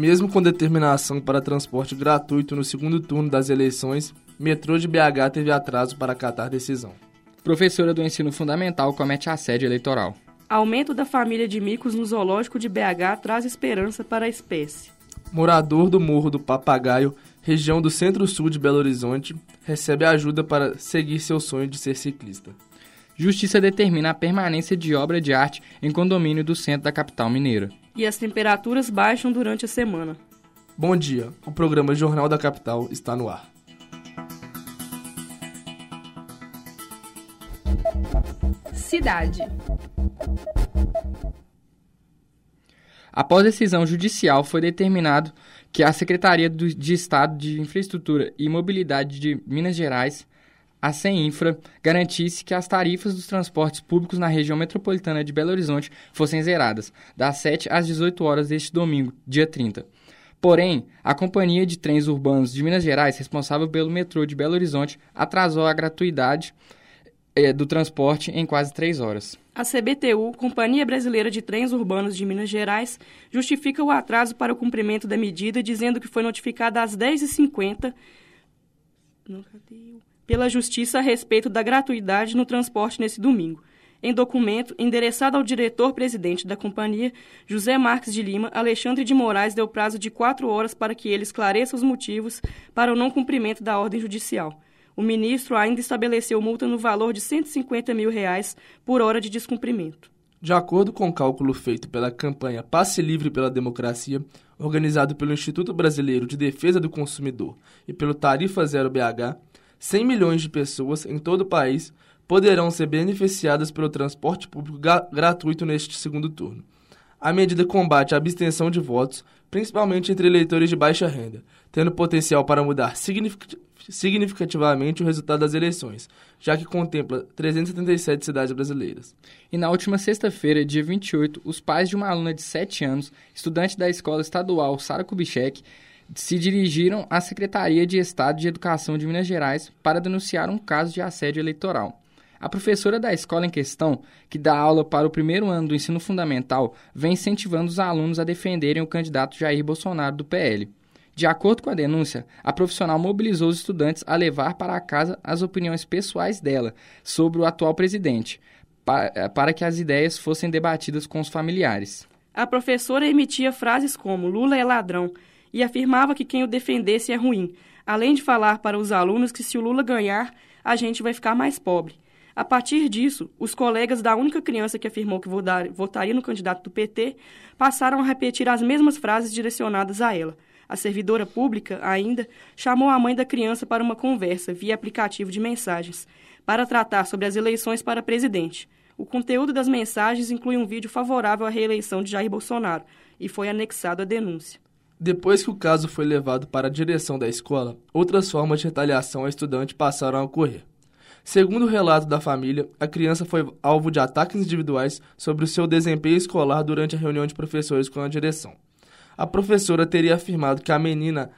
Mesmo com determinação para transporte gratuito no segundo turno das eleições, metrô de BH teve atraso para acatar decisão. Professora do ensino fundamental comete assédio eleitoral. Aumento da família de micos no zoológico de BH traz esperança para a espécie. Morador do Morro do Papagaio, região do centro-sul de Belo Horizonte, recebe ajuda para seguir seu sonho de ser ciclista. Justiça determina a permanência de obra de arte em condomínio do centro da capital mineira. E as temperaturas baixam durante a semana. Bom dia, o programa Jornal da Capital está no ar. Cidade. Após decisão judicial, foi determinado que a Secretaria de Estado de Infraestrutura e Mobilidade de Minas Gerais, a CEINFRA, garantisse que as tarifas dos transportes públicos na região metropolitana de Belo Horizonte fossem zeradas, das 7 às 18 horas deste domingo, dia 30. Porém, a Companhia de Trens Urbanos de Minas Gerais, responsável pelo metrô de Belo Horizonte, atrasou a gratuidade eh, do transporte em quase três horas. A CBTU, Companhia Brasileira de Trens Urbanos de Minas Gerais, justifica o atraso para o cumprimento da medida, dizendo que foi notificada às 10h50 pela Justiça a respeito da gratuidade no transporte nesse domingo. Em documento endereçado ao diretor-presidente da companhia, José Marques de Lima, Alexandre de Moraes deu prazo de quatro horas para que ele esclareça os motivos para o não cumprimento da ordem judicial. O ministro ainda estabeleceu multa no valor de 150 mil reais por hora de descumprimento. De acordo com o cálculo feito pela campanha Passe Livre pela Democracia, organizado pelo Instituto Brasileiro de Defesa do Consumidor e pelo Tarifa Zero BH, 100 milhões de pessoas em todo o país poderão ser beneficiadas pelo transporte público gratuito neste segundo turno. A medida combate a abstenção de votos, principalmente entre eleitores de baixa renda, tendo potencial para mudar significativamente o resultado das eleições, já que contempla 377 cidades brasileiras. E na última sexta-feira, dia 28, os pais de uma aluna de 7 anos, estudante da escola estadual Sara Kubitschek, se dirigiram à Secretaria de Estado de Educação de Minas Gerais para denunciar um caso de assédio eleitoral. A professora da escola em questão, que dá aula para o primeiro ano do ensino fundamental, vem incentivando os alunos a defenderem o candidato Jair Bolsonaro do PL. De acordo com a denúncia, a profissional mobilizou os estudantes a levar para casa as opiniões pessoais dela sobre o atual presidente, para que as ideias fossem debatidas com os familiares. A professora emitia frases como Lula é ladrão e afirmava que quem o defendesse é ruim, além de falar para os alunos que se o Lula ganhar, a gente vai ficar mais pobre. A partir disso, os colegas da única criança que afirmou que votaria no candidato do PT passaram a repetir as mesmas frases direcionadas a ela. A servidora pública, ainda, chamou a mãe da criança para uma conversa via aplicativo de mensagens, para tratar sobre as eleições para presidente. O conteúdo das mensagens inclui um vídeo favorável à reeleição de Jair Bolsonaro e foi anexado à denúncia. Depois que o caso foi levado para a direção da escola, outras formas de retaliação ao estudante passaram a ocorrer. Segundo o relato da família, a criança foi alvo de ataques individuais sobre o seu desempenho escolar durante a reunião de professores com a direção. A professora teria afirmado que a menina,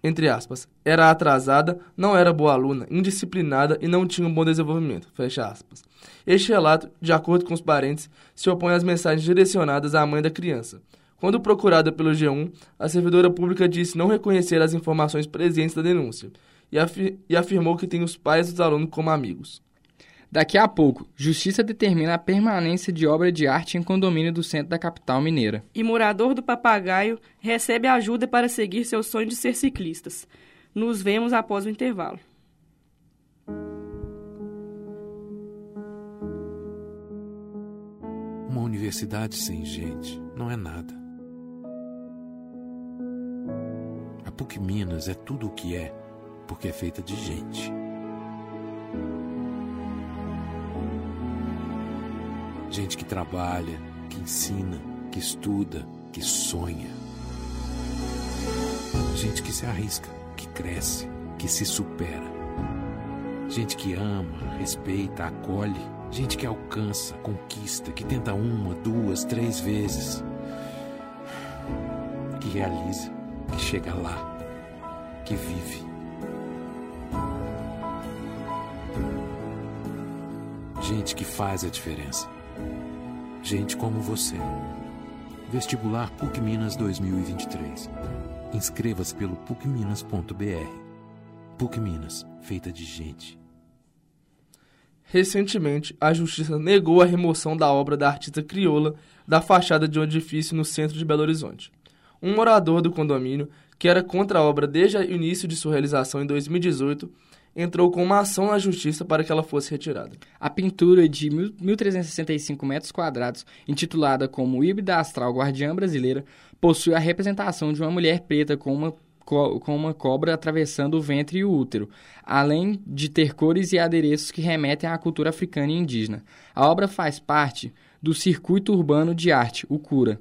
entre aspas, era atrasada, não era boa aluna, indisciplinada e não tinha um bom desenvolvimento, fecha aspas. Este relato, de acordo com os parentes, se opõe às mensagens direcionadas à mãe da criança. Quando procurada pelo G1, a servidora pública disse não reconhecer as informações presentes da denúncia e, afir e afirmou que tem os pais dos alunos como amigos. Daqui a pouco, Justiça determina a permanência de obra de arte em condomínio do centro da capital mineira. E morador do Papagaio recebe ajuda para seguir seu sonho de ser ciclistas. Nos vemos após o intervalo. Uma universidade sem gente não é nada. PUC Minas é tudo o que é, porque é feita de gente. Gente que trabalha, que ensina, que estuda, que sonha. Gente que se arrisca, que cresce, que se supera. Gente que ama, respeita, acolhe. Gente que alcança, conquista, que tenta uma, duas, três vezes. Que realiza, que chega lá que vive. Gente que faz a diferença. Gente como você. Vestibular PUC Minas 2023. Inscreva-se pelo pucminas.br. PUC Minas, feita de gente. Recentemente, a Justiça negou a remoção da obra da artista crioula da fachada de um edifício no centro de Belo Horizonte. Um morador do condomínio, que era contra a obra desde o início de sua realização em 2018, entrou com uma ação na justiça para que ela fosse retirada. A pintura de 1.365 metros quadrados, intitulada como Híbrida Astral Guardiã Brasileira, possui a representação de uma mulher preta com uma com uma cobra atravessando o ventre e o útero, além de ter cores e adereços que remetem à cultura africana e indígena. A obra faz parte do Circuito Urbano de Arte, o CURA,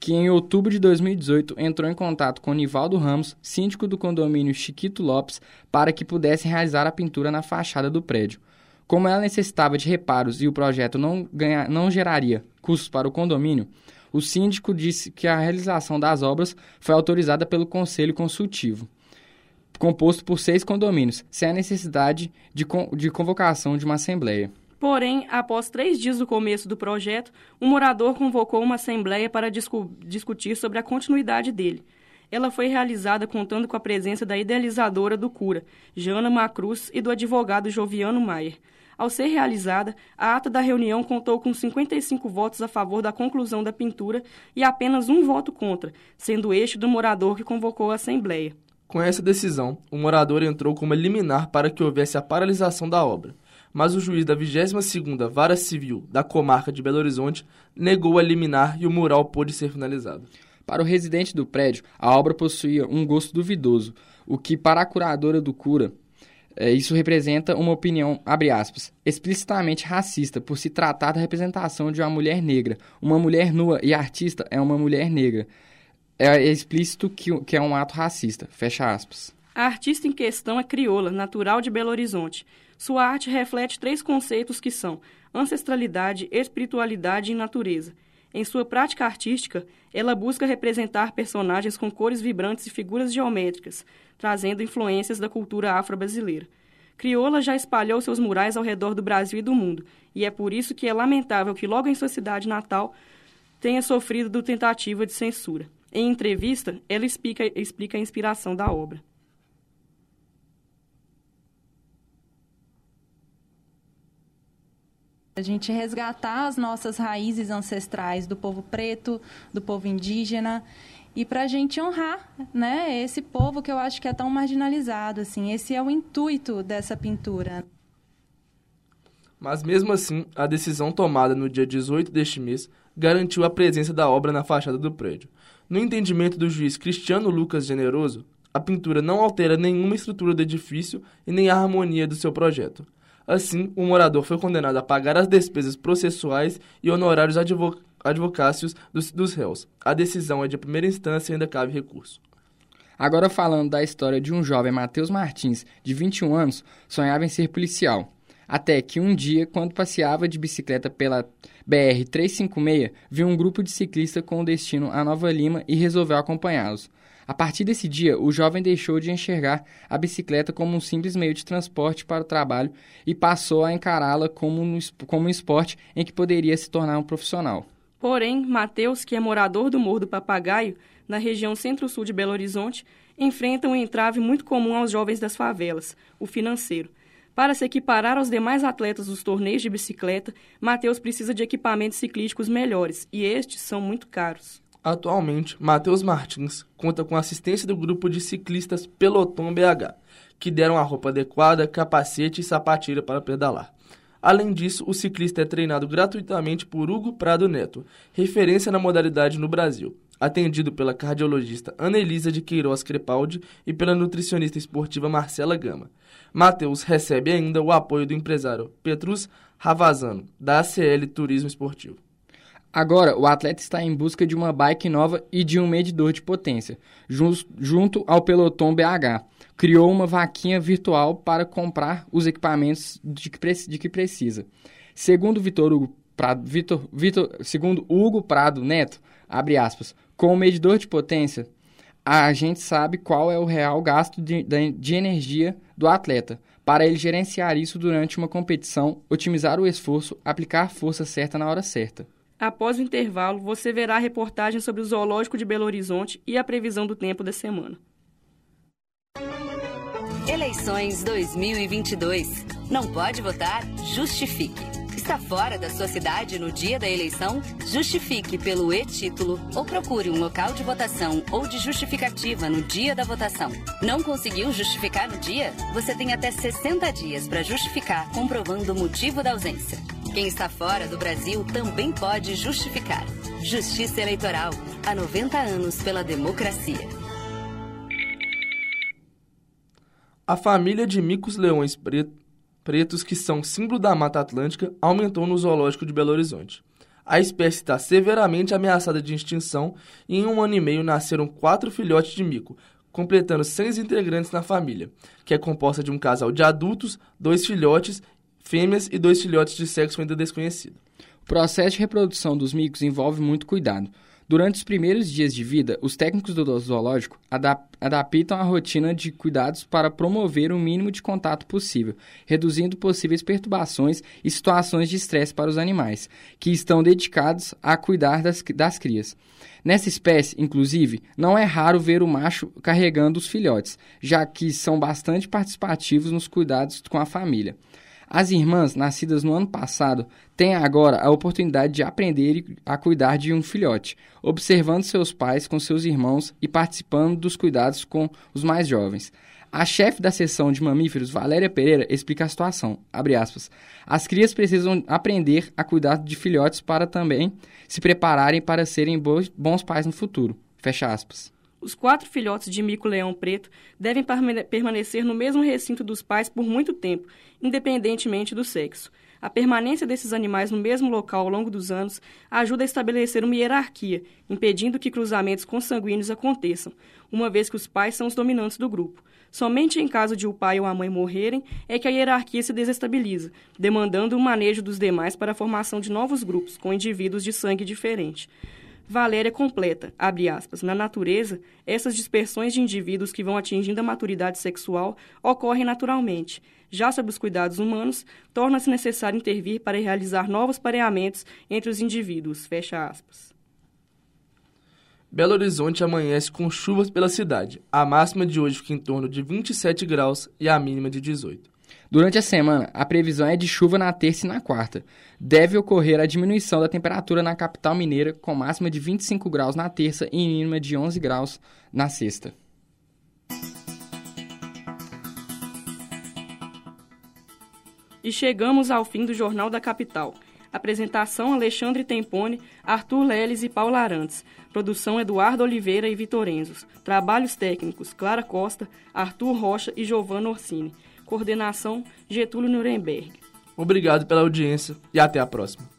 que em outubro de 2018 entrou em contato com Nivaldo Ramos, síndico do condomínio Chiquito Lopes, para que pudesse realizar a pintura na fachada do prédio. Como ela necessitava de reparos e o projeto não, ganha, não geraria custos para o condomínio, o síndico disse que a realização das obras foi autorizada pelo Conselho Consultivo, composto por seis condomínios, sem a necessidade de, de convocação de uma assembleia. Porém, após três dias do começo do projeto, um morador convocou uma assembleia para discu discutir sobre a continuidade dele. Ela foi realizada contando com a presença da idealizadora do Cura, Jana Macruz, e do advogado Joviano Maier. Ao ser realizada, a ata da reunião contou com 55 votos a favor da conclusão da pintura e apenas um voto contra, sendo este do morador que convocou a assembleia. Com essa decisão, o morador entrou com uma liminar para que houvesse a paralisação da obra mas o juiz da 22ª Vara Civil da comarca de Belo Horizonte negou a liminar e o mural pôde ser finalizado. Para o residente do prédio, a obra possuía um gosto duvidoso, o que para a curadora do cura, é, isso representa uma opinião, abre aspas, explicitamente racista, por se tratar da representação de uma mulher negra. Uma mulher nua e artista é uma mulher negra. É explícito que, que é um ato racista, fecha aspas. A artista em questão é crioula, natural de Belo Horizonte. Sua arte reflete três conceitos que são ancestralidade, espiritualidade e natureza. Em sua prática artística, ela busca representar personagens com cores vibrantes e figuras geométricas, trazendo influências da cultura afro-brasileira. Crioula já espalhou seus murais ao redor do Brasil e do mundo, e é por isso que é lamentável que logo em sua cidade natal tenha sofrido do tentativa de censura. Em entrevista, ela explica, explica a inspiração da obra. A gente resgatar as nossas raízes ancestrais do povo preto, do povo indígena e para a gente honrar, né, esse povo que eu acho que é tão marginalizado, assim. Esse é o intuito dessa pintura. Mas mesmo assim, a decisão tomada no dia 18 deste mês garantiu a presença da obra na fachada do prédio. No entendimento do juiz Cristiano Lucas Generoso, a pintura não altera nenhuma estrutura do edifício e nem a harmonia do seu projeto. Assim, o morador foi condenado a pagar as despesas processuais e honorários advo advocácios dos, dos réus. A decisão é de primeira instância e ainda cabe recurso. Agora falando da história de um jovem Matheus Martins, de 21 anos, sonhava em ser policial. Até que um dia, quando passeava de bicicleta pela BR-356, viu um grupo de ciclistas com destino a Nova Lima e resolveu acompanhá-los. A partir desse dia, o jovem deixou de enxergar a bicicleta como um simples meio de transporte para o trabalho e passou a encará-la como, um, como um esporte em que poderia se tornar um profissional. Porém, Mateus, que é morador do Morro do Papagaio, na região centro-sul de Belo Horizonte, enfrenta um entrave muito comum aos jovens das favelas, o financeiro. Para se equiparar aos demais atletas dos torneios de bicicleta, Mateus precisa de equipamentos ciclísticos melhores, e estes são muito caros. Atualmente, Matheus Martins conta com a assistência do grupo de ciclistas Peloton BH, que deram a roupa adequada, capacete e sapatilha para pedalar. Além disso, o ciclista é treinado gratuitamente por Hugo Prado Neto, referência na modalidade no Brasil, atendido pela cardiologista Anelisa de Queiroz Crepaldi e pela nutricionista esportiva Marcela Gama. Matheus recebe ainda o apoio do empresário Petrus Ravazano, da ACL Turismo Esportivo. Agora, o atleta está em busca de uma bike nova e de um medidor de potência, junto ao Peloton BH. Criou uma vaquinha virtual para comprar os equipamentos de que, precisa. Segundo Vitor Hugo Prado, Vitor, Vitor, segundo Hugo Prado Neto, abre aspas, com o medidor de potência, a gente sabe qual é o real gasto de, de energia do atleta, para ele gerenciar isso durante uma competição, otimizar o esforço, aplicar a força certa na hora certa. Após o intervalo, você verá a reportagem sobre o Zoológico de Belo Horizonte e a previsão do tempo da semana. Eleições 2022. Não pode votar? Justifique. Está fora da sua cidade no dia da eleição? Justifique pelo e-título ou procure um local de votação ou de justificativa no dia da votação. Não conseguiu justificar no dia? Você tem até 60 dias para justificar comprovando o motivo da ausência. Quem está fora do Brasil também pode justificar. Justiça Eleitoral. Há 90 anos pela democracia. A família de micos-leões pretos pretos, que são símbolo da Mata Atlântica, aumentou no zoológico de Belo Horizonte. A espécie está severamente ameaçada de extinção e em um ano e meio nasceram quatro filhotes de mico, completando seis integrantes na família, que é composta de um casal de adultos, dois filhotes, fêmeas e dois filhotes de sexo ainda desconhecido. O processo de reprodução dos micos envolve muito cuidado. Durante os primeiros dias de vida, os técnicos do zoológico adap adaptam a rotina de cuidados para promover o mínimo de contato possível, reduzindo possíveis perturbações e situações de estresse para os animais, que estão dedicados a cuidar das, das crias. Nessa espécie, inclusive, não é raro ver o macho carregando os filhotes, já que são bastante participativos nos cuidados com a família. As irmãs, nascidas no ano passado, têm agora a oportunidade de aprender a cuidar de um filhote, observando seus pais com seus irmãos e participando dos cuidados com os mais jovens. A chefe da seção de mamíferos, Valéria Pereira, explica a situação. Aspas, As crias precisam aprender a cuidar de filhotes para também se prepararem para serem bons pais no futuro. Fecha aspas. Os quatro filhotes de mico-leão preto devem permanecer no mesmo recinto dos pais por muito tempo, independentemente do sexo. A permanência desses animais no mesmo local ao longo dos anos ajuda a estabelecer uma hierarquia, impedindo que cruzamentos consanguíneos aconteçam, uma vez que os pais são os dominantes do grupo. Somente em caso de o pai ou a mãe morrerem é que a hierarquia se desestabiliza, demandando o manejo dos demais para a formação de novos grupos, com indivíduos de sangue diferente. Valéria completa, abre aspas, na natureza, essas dispersões de indivíduos que vão atingindo a maturidade sexual ocorrem naturalmente. Já sob os cuidados humanos, torna-se necessário intervir para realizar novos pareamentos entre os indivíduos, fecha aspas. Belo Horizonte amanhece com chuvas pela cidade. A máxima de hoje fica em torno de 27 graus e a mínima de 18. Durante a semana, a previsão é de chuva na terça e na quarta. Deve ocorrer a diminuição da temperatura na capital mineira, com máxima de 25 graus na terça e mínima de 11 graus na sexta. E chegamos ao fim do Jornal da Capital. Apresentação Alexandre Tempone, Arthur Leles e Paulo Arantes. Produção Eduardo Oliveira e Vitorenzos. Trabalhos técnicos Clara Costa, Arthur Rocha e Giovanna Orsini. Coordenação Getúlio Nuremberg. Obrigado pela audiência e até a próxima.